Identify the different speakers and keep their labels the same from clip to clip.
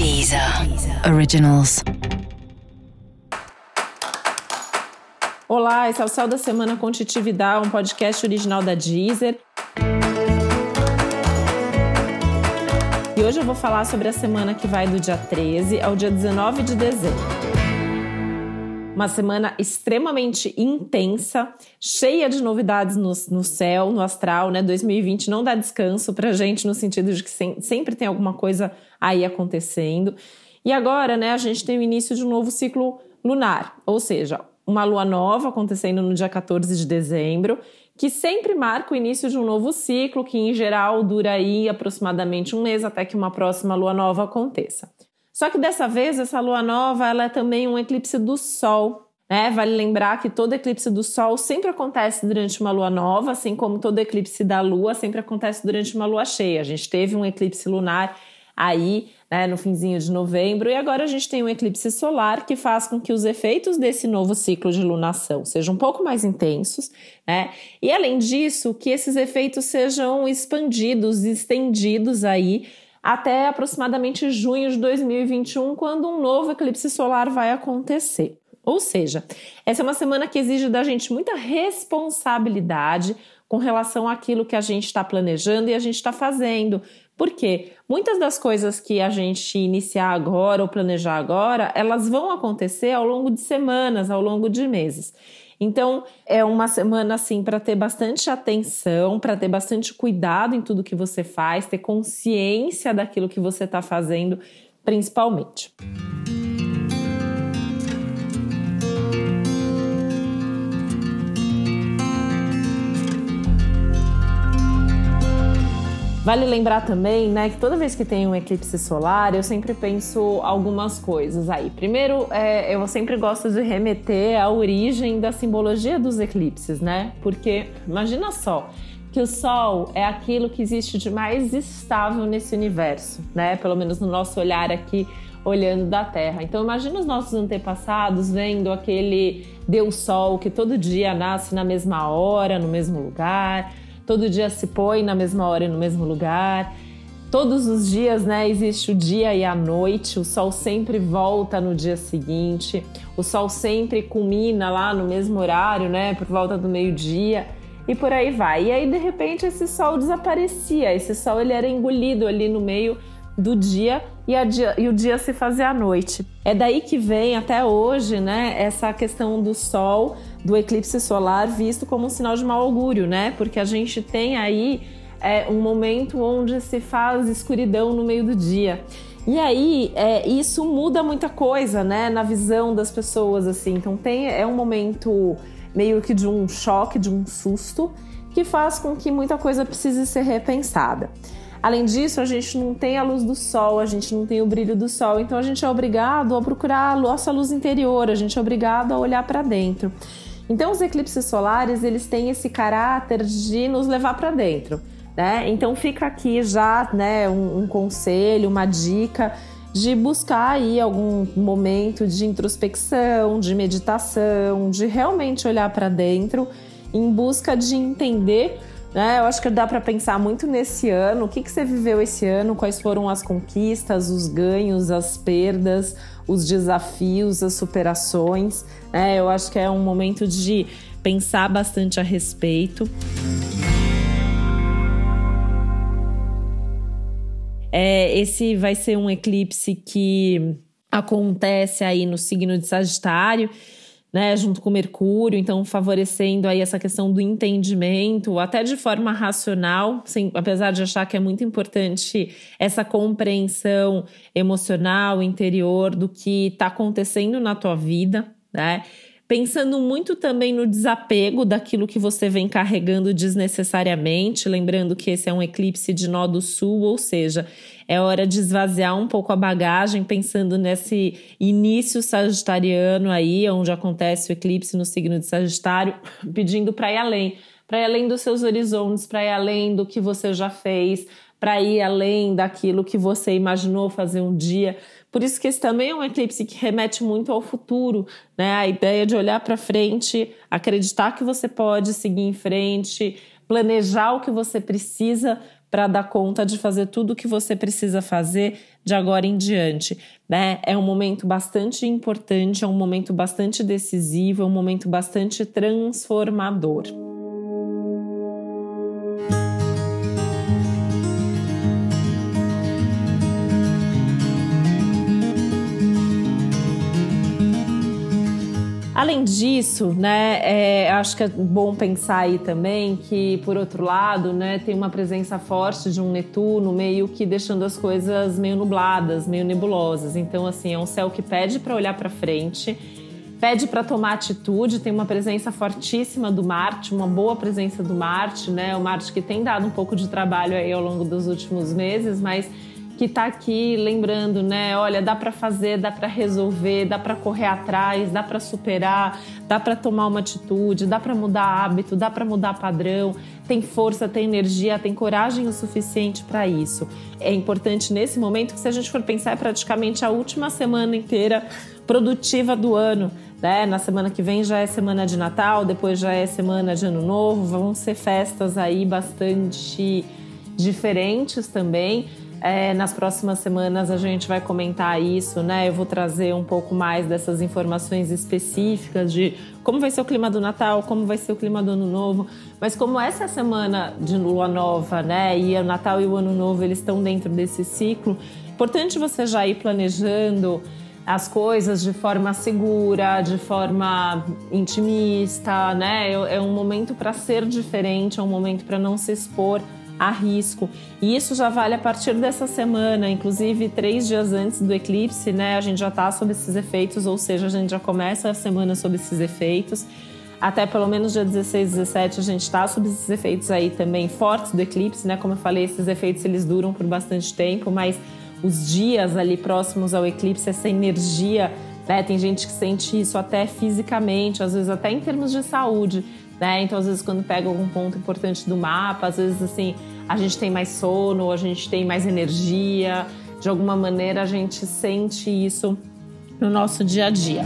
Speaker 1: Deezer. Originals.
Speaker 2: Olá, esse é o Céu da Semana com Titi Vidal, um podcast original da Deezer. E hoje eu vou falar sobre a semana que vai do dia 13 ao dia 19 de dezembro. Uma semana extremamente intensa, cheia de novidades no, no céu, no astral, né? 2020 não dá descanso pra gente, no sentido de que sem, sempre tem alguma coisa aí acontecendo. E agora, né, a gente tem o início de um novo ciclo lunar, ou seja, uma lua nova acontecendo no dia 14 de dezembro, que sempre marca o início de um novo ciclo, que em geral dura aí aproximadamente um mês até que uma próxima lua nova aconteça. Só que dessa vez, essa lua nova ela é também um eclipse do Sol. Né? Vale lembrar que todo eclipse do Sol sempre acontece durante uma lua nova, assim como todo eclipse da Lua sempre acontece durante uma lua cheia. A gente teve um eclipse lunar aí né, no finzinho de novembro, e agora a gente tem um eclipse solar que faz com que os efeitos desse novo ciclo de lunação sejam um pouco mais intensos, né? E além disso, que esses efeitos sejam expandidos, estendidos aí até aproximadamente junho de 2021, quando um novo eclipse solar vai acontecer. Ou seja, essa é uma semana que exige da gente muita responsabilidade com relação àquilo que a gente está planejando e a gente está fazendo. Porque muitas das coisas que a gente iniciar agora ou planejar agora, elas vão acontecer ao longo de semanas, ao longo de meses. Então, é uma semana assim para ter bastante atenção, para ter bastante cuidado em tudo que você faz, ter consciência daquilo que você está fazendo, principalmente. Vale lembrar também, né, que toda vez que tem um eclipse solar, eu sempre penso algumas coisas aí. Primeiro, é, eu sempre gosto de remeter à origem da simbologia dos eclipses, né? Porque imagina só que o Sol é aquilo que existe de mais estável nesse universo, né? Pelo menos no nosso olhar aqui, olhando da Terra. Então imagina os nossos antepassados vendo aquele Deus Sol que todo dia nasce na mesma hora, no mesmo lugar todo dia se põe na mesma hora e no mesmo lugar. Todos os dias, né, existe o dia e a noite, o sol sempre volta no dia seguinte, o sol sempre culmina lá no mesmo horário, né, por volta do meio-dia e por aí vai. E aí, de repente, esse sol desaparecia, esse sol ele era engolido ali no meio do dia e, dia, e, o dia se fazia à noite. É daí que vem até hoje, né, essa questão do sol do eclipse solar visto como um sinal de mau augúrio, né? Porque a gente tem aí é, um momento onde se faz escuridão no meio do dia. E aí, é, isso muda muita coisa, né, na visão das pessoas, assim. Então, tem, é um momento meio que de um choque, de um susto, que faz com que muita coisa precise ser repensada. Além disso, a gente não tem a luz do sol, a gente não tem o brilho do sol, então a gente é obrigado a procurar a nossa luz interior, a gente é obrigado a olhar para dentro. Então, os eclipses solares, eles têm esse caráter de nos levar para dentro, né? Então, fica aqui já, né, um, um conselho, uma dica de buscar aí algum momento de introspecção, de meditação, de realmente olhar para dentro em busca de entender né? Eu acho que dá para pensar muito nesse ano. O que, que você viveu esse ano? Quais foram as conquistas, os ganhos, as perdas, os desafios, as superações? Né? Eu acho que é um momento de pensar bastante a respeito. É, esse vai ser um eclipse que acontece aí no signo de Sagitário né, junto com Mercúrio, então favorecendo aí essa questão do entendimento, até de forma racional, sem, apesar de achar que é muito importante essa compreensão emocional, interior do que está acontecendo na tua vida, né? Pensando muito também no desapego daquilo que você vem carregando desnecessariamente, lembrando que esse é um eclipse de nó do sul, ou seja, é hora de esvaziar um pouco a bagagem, pensando nesse início sagitariano aí, onde acontece o eclipse no signo de Sagitário, pedindo para ir além, para ir além dos seus horizontes, para ir além do que você já fez, para ir além daquilo que você imaginou fazer um dia. Por isso que esse também é um eclipse que remete muito ao futuro, né? A ideia de olhar para frente, acreditar que você pode seguir em frente, planejar o que você precisa para dar conta de fazer tudo o que você precisa fazer de agora em diante. Né? É um momento bastante importante, é um momento bastante decisivo, é um momento bastante transformador. Além disso, né, é, acho que é bom pensar aí também que, por outro lado, né, tem uma presença forte de um Netuno meio que deixando as coisas meio nubladas, meio nebulosas. Então, assim, é um céu que pede para olhar para frente, pede para tomar atitude, tem uma presença fortíssima do Marte, uma boa presença do Marte, né? O Marte que tem dado um pouco de trabalho aí ao longo dos últimos meses, mas que está aqui lembrando, né? Olha, dá para fazer, dá para resolver, dá para correr atrás, dá para superar, dá para tomar uma atitude, dá para mudar hábito, dá para mudar padrão. Tem força, tem energia, tem coragem o suficiente para isso. É importante nesse momento que, se a gente for pensar, é praticamente a última semana inteira produtiva do ano. Né? Na semana que vem já é semana de Natal, depois já é semana de Ano Novo, vão ser festas aí bastante diferentes também. É, nas próximas semanas a gente vai comentar isso, né? Eu vou trazer um pouco mais dessas informações específicas de como vai ser o clima do Natal, como vai ser o clima do Ano Novo. Mas como essa semana de lua nova, né? E o Natal e o Ano Novo eles estão dentro desse ciclo, importante você já ir planejando as coisas de forma segura, de forma intimista, né? É, é um momento para ser diferente, é um momento para não se expor a risco. E isso já vale a partir dessa semana, inclusive três dias antes do eclipse, né? A gente já está sob esses efeitos, ou seja, a gente já começa a semana sob esses efeitos. Até pelo menos dia 16, 17 a gente está sob esses efeitos aí também fortes do eclipse, né? Como eu falei, esses efeitos eles duram por bastante tempo, mas os dias ali próximos ao eclipse, essa energia, né? Tem gente que sente isso até fisicamente, às vezes até em termos de saúde né? Então, às vezes, quando pega algum ponto importante do mapa, às vezes, assim, a gente tem mais sono, a gente tem mais energia, de alguma maneira a gente sente isso no nosso dia a dia.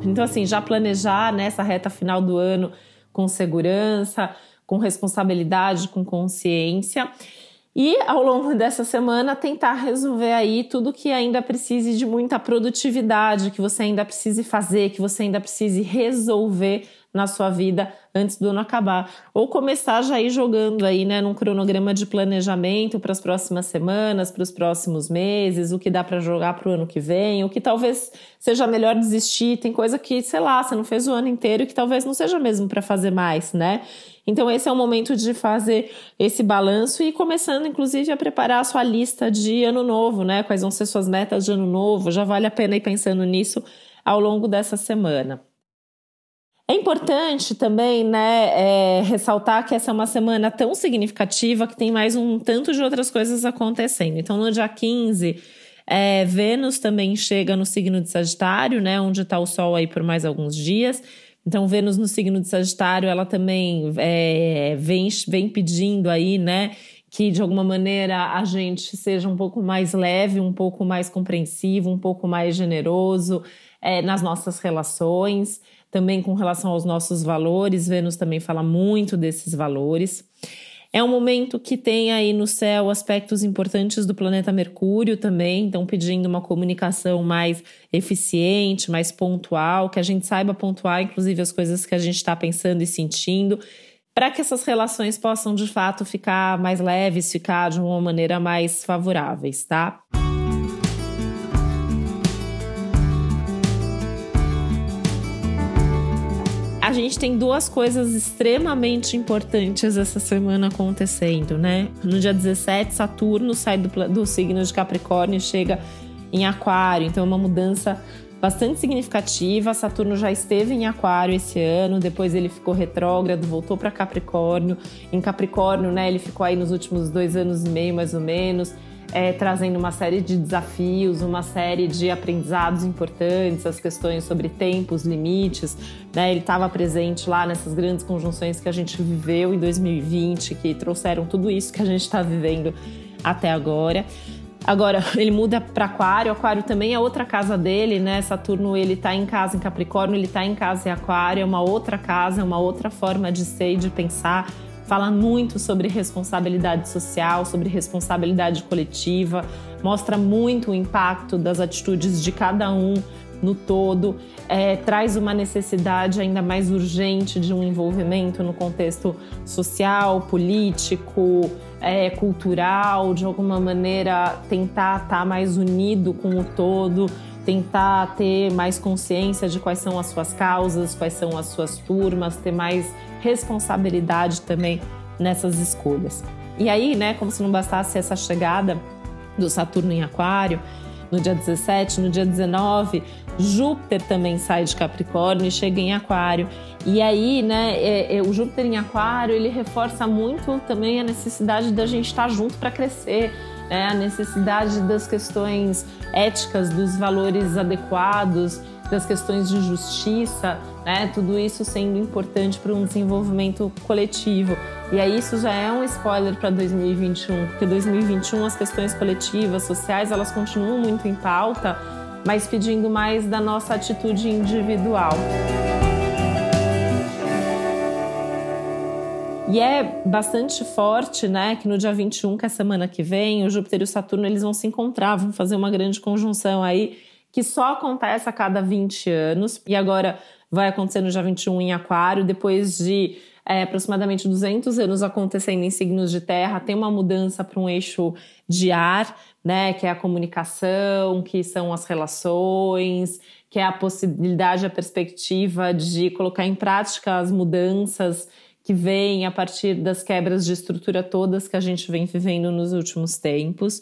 Speaker 2: Então, assim, já planejar nessa reta final do ano com segurança, com responsabilidade, com consciência. E ao longo dessa semana tentar resolver aí tudo que ainda precise de muita produtividade, que você ainda precise fazer, que você ainda precise resolver na sua vida antes do ano acabar. Ou começar já ir jogando aí, né, num cronograma de planejamento para as próximas semanas, para os próximos meses, o que dá para jogar para o ano que vem, o que talvez seja melhor desistir. Tem coisa que, sei lá, você não fez o ano inteiro e que talvez não seja mesmo para fazer mais, né? Então, esse é o momento de fazer esse balanço e começando, inclusive, a preparar a sua lista de ano novo, né? Quais vão ser suas metas de ano novo? Já vale a pena ir pensando nisso ao longo dessa semana. É importante também, né, é, ressaltar que essa é uma semana tão significativa que tem mais um tanto de outras coisas acontecendo. Então, no dia 15, é, Vênus também chega no signo de Sagitário, né, onde está o Sol aí por mais alguns dias. Então, Vênus no signo de Sagitário, ela também é, vem, vem pedindo aí, né, que de alguma maneira a gente seja um pouco mais leve, um pouco mais compreensivo, um pouco mais generoso é, nas nossas relações, também com relação aos nossos valores. Vênus também fala muito desses valores. É um momento que tem aí no céu aspectos importantes do planeta Mercúrio também, então pedindo uma comunicação mais eficiente, mais pontual, que a gente saiba pontuar, inclusive, as coisas que a gente está pensando e sentindo, para que essas relações possam de fato ficar mais leves, ficar de uma maneira mais favoráveis, tá? A gente tem duas coisas extremamente importantes essa semana acontecendo, né? No dia 17, Saturno sai do, do signo de Capricórnio e chega em Aquário, então é uma mudança bastante significativa. Saturno já esteve em Aquário esse ano, depois ele ficou retrógrado, voltou para Capricórnio. Em Capricórnio, né, ele ficou aí nos últimos dois anos e meio, mais ou menos é, trazendo uma série de desafios, uma série de aprendizados importantes, as questões sobre tempos, limites. Né? Ele estava presente lá nessas grandes conjunções que a gente viveu em 2020, que trouxeram tudo isso que a gente está vivendo até agora. Agora, ele muda para Aquário, Aquário também é outra casa dele, né? Saturno, ele tá em casa em Capricórnio, ele tá em casa em Aquário, é uma outra casa, é uma outra forma de ser e de pensar. Fala muito sobre responsabilidade social, sobre responsabilidade coletiva, mostra muito o impacto das atitudes de cada um no todo, é, traz uma necessidade ainda mais urgente de um envolvimento no contexto social, político, é, cultural, de alguma maneira tentar estar tá mais unido com o todo, tentar ter mais consciência de quais são as suas causas, quais são as suas turmas, ter mais responsabilidade também nessas escolhas. E aí, né, como se não bastasse essa chegada do Saturno em Aquário, no dia 17, no dia 19, Júpiter também sai de Capricórnio e chega em Aquário. E aí, né, é, é, o Júpiter em Aquário, ele reforça muito também a necessidade da gente estar junto para crescer, né? a necessidade das questões éticas, dos valores adequados, das questões de justiça, né? Tudo isso sendo importante para um desenvolvimento coletivo. E aí isso já é um spoiler para 2021, porque 2021 as questões coletivas, sociais, elas continuam muito em pauta, mas pedindo mais da nossa atitude individual. E é bastante forte, né, que no dia 21, que é semana que vem, o Júpiter e o Saturno eles vão se encontrar, vão fazer uma grande conjunção aí, que só acontece a cada 20 anos. E agora vai acontecer no dia 21 em Aquário, depois de é, aproximadamente 200 anos acontecendo em signos de terra, tem uma mudança para um eixo de ar, né, que é a comunicação, que são as relações, que é a possibilidade, a perspectiva de colocar em prática as mudanças que vêm a partir das quebras de estrutura todas que a gente vem vivendo nos últimos tempos.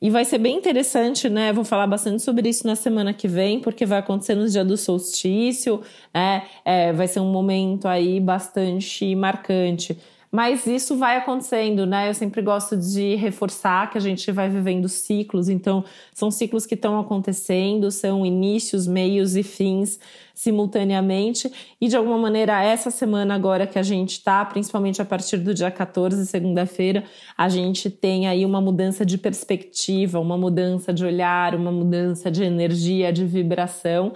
Speaker 2: E vai ser bem interessante, né? Vou falar bastante sobre isso na semana que vem, porque vai acontecer no dia do solstício, né? É, vai ser um momento aí bastante marcante. Mas isso vai acontecendo, né? Eu sempre gosto de reforçar que a gente vai vivendo ciclos, então são ciclos que estão acontecendo, são inícios, meios e fins simultaneamente. E de alguma maneira, essa semana agora que a gente está, principalmente a partir do dia 14, segunda-feira, a gente tem aí uma mudança de perspectiva, uma mudança de olhar, uma mudança de energia, de vibração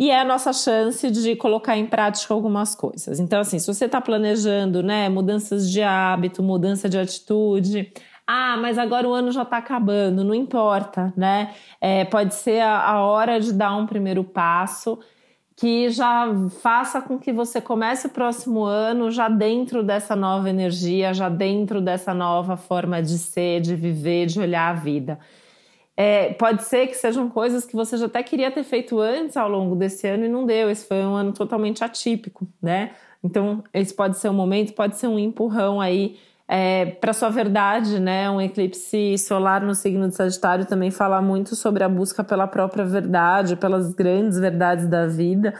Speaker 2: e é a nossa chance de colocar em prática algumas coisas. Então, assim, se você está planejando, né, mudanças de hábito, mudança de atitude, ah, mas agora o ano já está acabando, não importa, né? É, pode ser a, a hora de dar um primeiro passo que já faça com que você comece o próximo ano já dentro dessa nova energia, já dentro dessa nova forma de ser, de viver, de olhar a vida. É, pode ser que sejam coisas que você já até queria ter feito antes ao longo desse ano e não deu. Esse foi um ano totalmente atípico, né? Então, esse pode ser um momento, pode ser um empurrão aí é, para sua verdade, né? Um eclipse solar no signo de Sagitário também fala muito sobre a busca pela própria verdade, pelas grandes verdades da vida.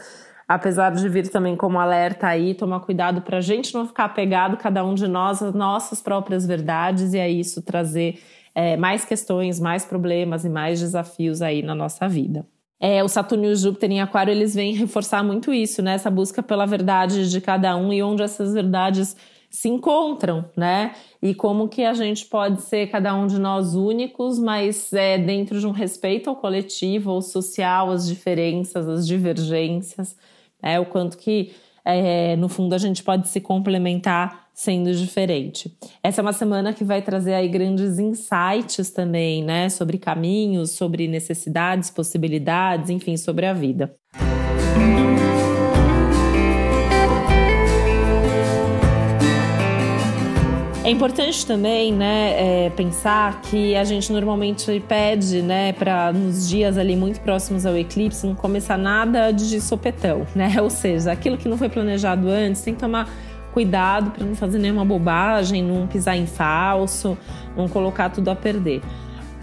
Speaker 2: Apesar de vir também como alerta aí, tomar cuidado para a gente não ficar apegado, cada um de nós, às nossas próprias verdades, e aí isso trazer é, mais questões, mais problemas e mais desafios aí na nossa vida. É, o Saturno e o Júpiter em Aquário, eles vêm reforçar muito isso, né? Essa busca pela verdade de cada um e onde essas verdades se encontram, né? E como que a gente pode ser cada um de nós únicos, mas é, dentro de um respeito ao coletivo, ao social, às diferenças, às divergências, né? O quanto que, é, no fundo, a gente pode se complementar sendo diferente. Essa é uma semana que vai trazer aí grandes insights também, né, sobre caminhos, sobre necessidades, possibilidades, enfim, sobre a vida. É importante também, né, é, pensar que a gente normalmente pede, né, para nos dias ali muito próximos ao eclipse não começar nada de sopetão, né? Ou seja, aquilo que não foi planejado antes tem que tomar cuidado para não fazer nenhuma bobagem, não pisar em falso, não colocar tudo a perder.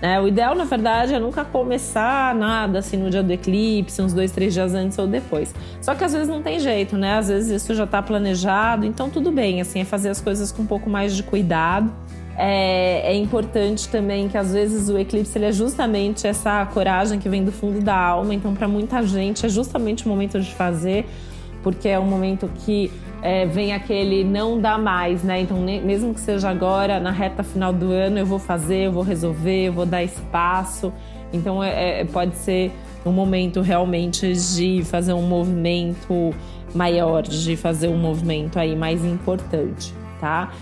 Speaker 2: É, o ideal, na verdade, é nunca começar nada assim no dia do eclipse, uns dois, três dias antes ou depois. Só que às vezes não tem jeito, né? Às vezes isso já está planejado, então tudo bem, assim, é fazer as coisas com um pouco mais de cuidado. É, é, importante também que às vezes o eclipse ele é justamente essa coragem que vem do fundo da alma, então para muita gente é justamente o momento de fazer, porque é um momento que é, vem aquele não dá mais, né? Então, mesmo que seja agora, na reta final do ano, eu vou fazer, eu vou resolver, eu vou dar espaço. Então, é, é, pode ser um momento realmente de fazer um movimento maior, de fazer um movimento aí mais importante, tá?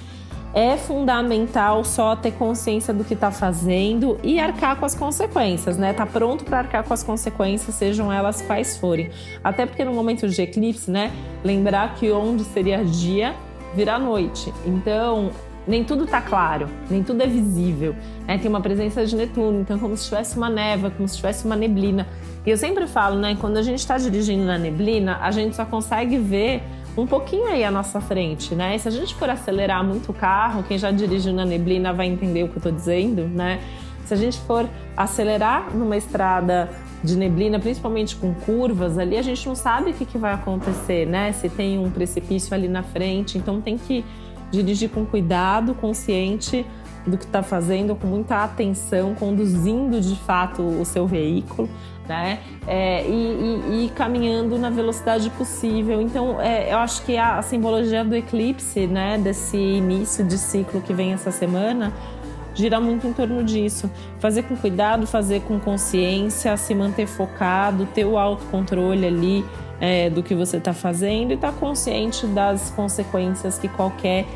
Speaker 2: É fundamental só ter consciência do que está fazendo e arcar com as consequências, né? Tá pronto para arcar com as consequências, sejam elas quais forem. Até porque no momento de eclipse, né? Lembrar que onde seria dia, virá noite. Então, nem tudo está claro, nem tudo é visível. Né? Tem uma presença de Netuno, então como se tivesse uma neva, como se tivesse uma neblina. E eu sempre falo, né? Quando a gente está dirigindo na neblina, a gente só consegue ver um pouquinho aí à nossa frente, né? se a gente for acelerar muito o carro, quem já dirigiu na neblina vai entender o que eu estou dizendo, né? Se a gente for acelerar numa estrada de neblina, principalmente com curvas ali, a gente não sabe o que, que vai acontecer, né? Se tem um precipício ali na frente, então tem que dirigir com cuidado, consciente do que está fazendo, com muita atenção, conduzindo de fato o seu veículo né? É, e, e, e, caminhando na velocidade possível. Então, é, eu acho que a, a, simbologia do eclipse, né, desse início de ciclo que vem essa semana, gira muito em torno disso. Fazer com cuidado, fazer com consciência, se manter focado, ter o autocontrole ali é, do que você está fazendo e estar tá consciente das consequências que qualquer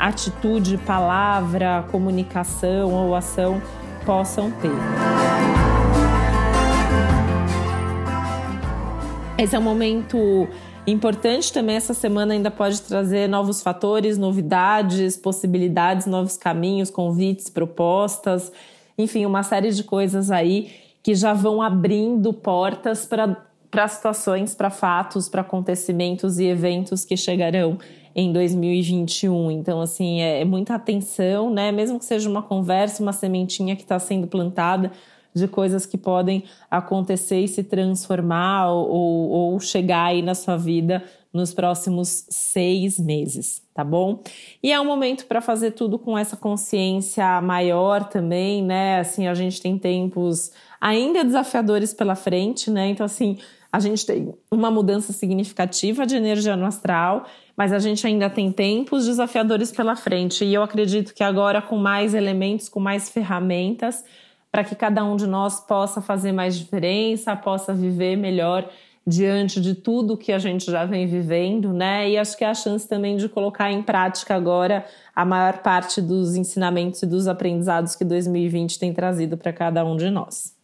Speaker 2: atitude, palavra, comunicação ou ação possam ter. Esse é um momento importante também. Essa semana ainda pode trazer novos fatores, novidades, possibilidades, novos caminhos, convites, propostas, enfim, uma série de coisas aí que já vão abrindo portas para situações, para fatos, para acontecimentos e eventos que chegarão em 2021. Então, assim, é, é muita atenção, né? Mesmo que seja uma conversa, uma sementinha que está sendo plantada, de coisas que podem acontecer e se transformar ou, ou chegar aí na sua vida nos próximos seis meses, tá bom? E é um momento para fazer tudo com essa consciência maior também, né? Assim, a gente tem tempos ainda desafiadores pela frente, né? Então, assim, a gente tem uma mudança significativa de energia no astral, mas a gente ainda tem tempos desafiadores pela frente. E eu acredito que agora, com mais elementos, com mais ferramentas, para que cada um de nós possa fazer mais diferença, possa viver melhor diante de tudo que a gente já vem vivendo, né? E acho que é a chance também de colocar em prática agora a maior parte dos ensinamentos e dos aprendizados que 2020 tem trazido para cada um de nós.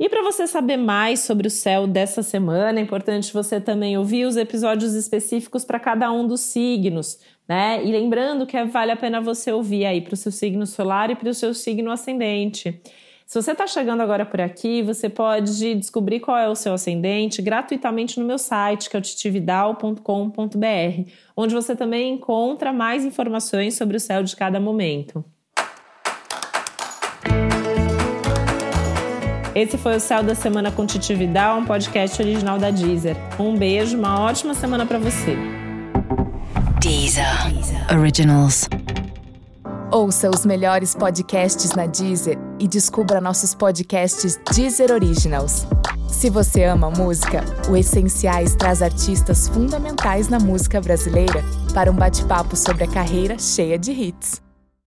Speaker 2: E para você saber mais sobre o céu dessa semana, é importante você também ouvir os episódios específicos para cada um dos signos, né? E lembrando que vale a pena você ouvir aí para o seu signo solar e para o seu signo ascendente. Se você está chegando agora por aqui, você pode descobrir qual é o seu ascendente gratuitamente no meu site, que é o titividal.com.br, onde você também encontra mais informações sobre o céu de cada momento. Esse foi o Céu da Semana com Titividal, um podcast original da Deezer. Um beijo, uma ótima semana para você.
Speaker 1: Deezer. Deezer. Originals.
Speaker 3: Ouça os melhores podcasts na Deezer e descubra nossos podcasts Deezer Originals. Se você ama música, o Essenciais traz artistas fundamentais na música brasileira para um bate-papo sobre a carreira cheia de hits.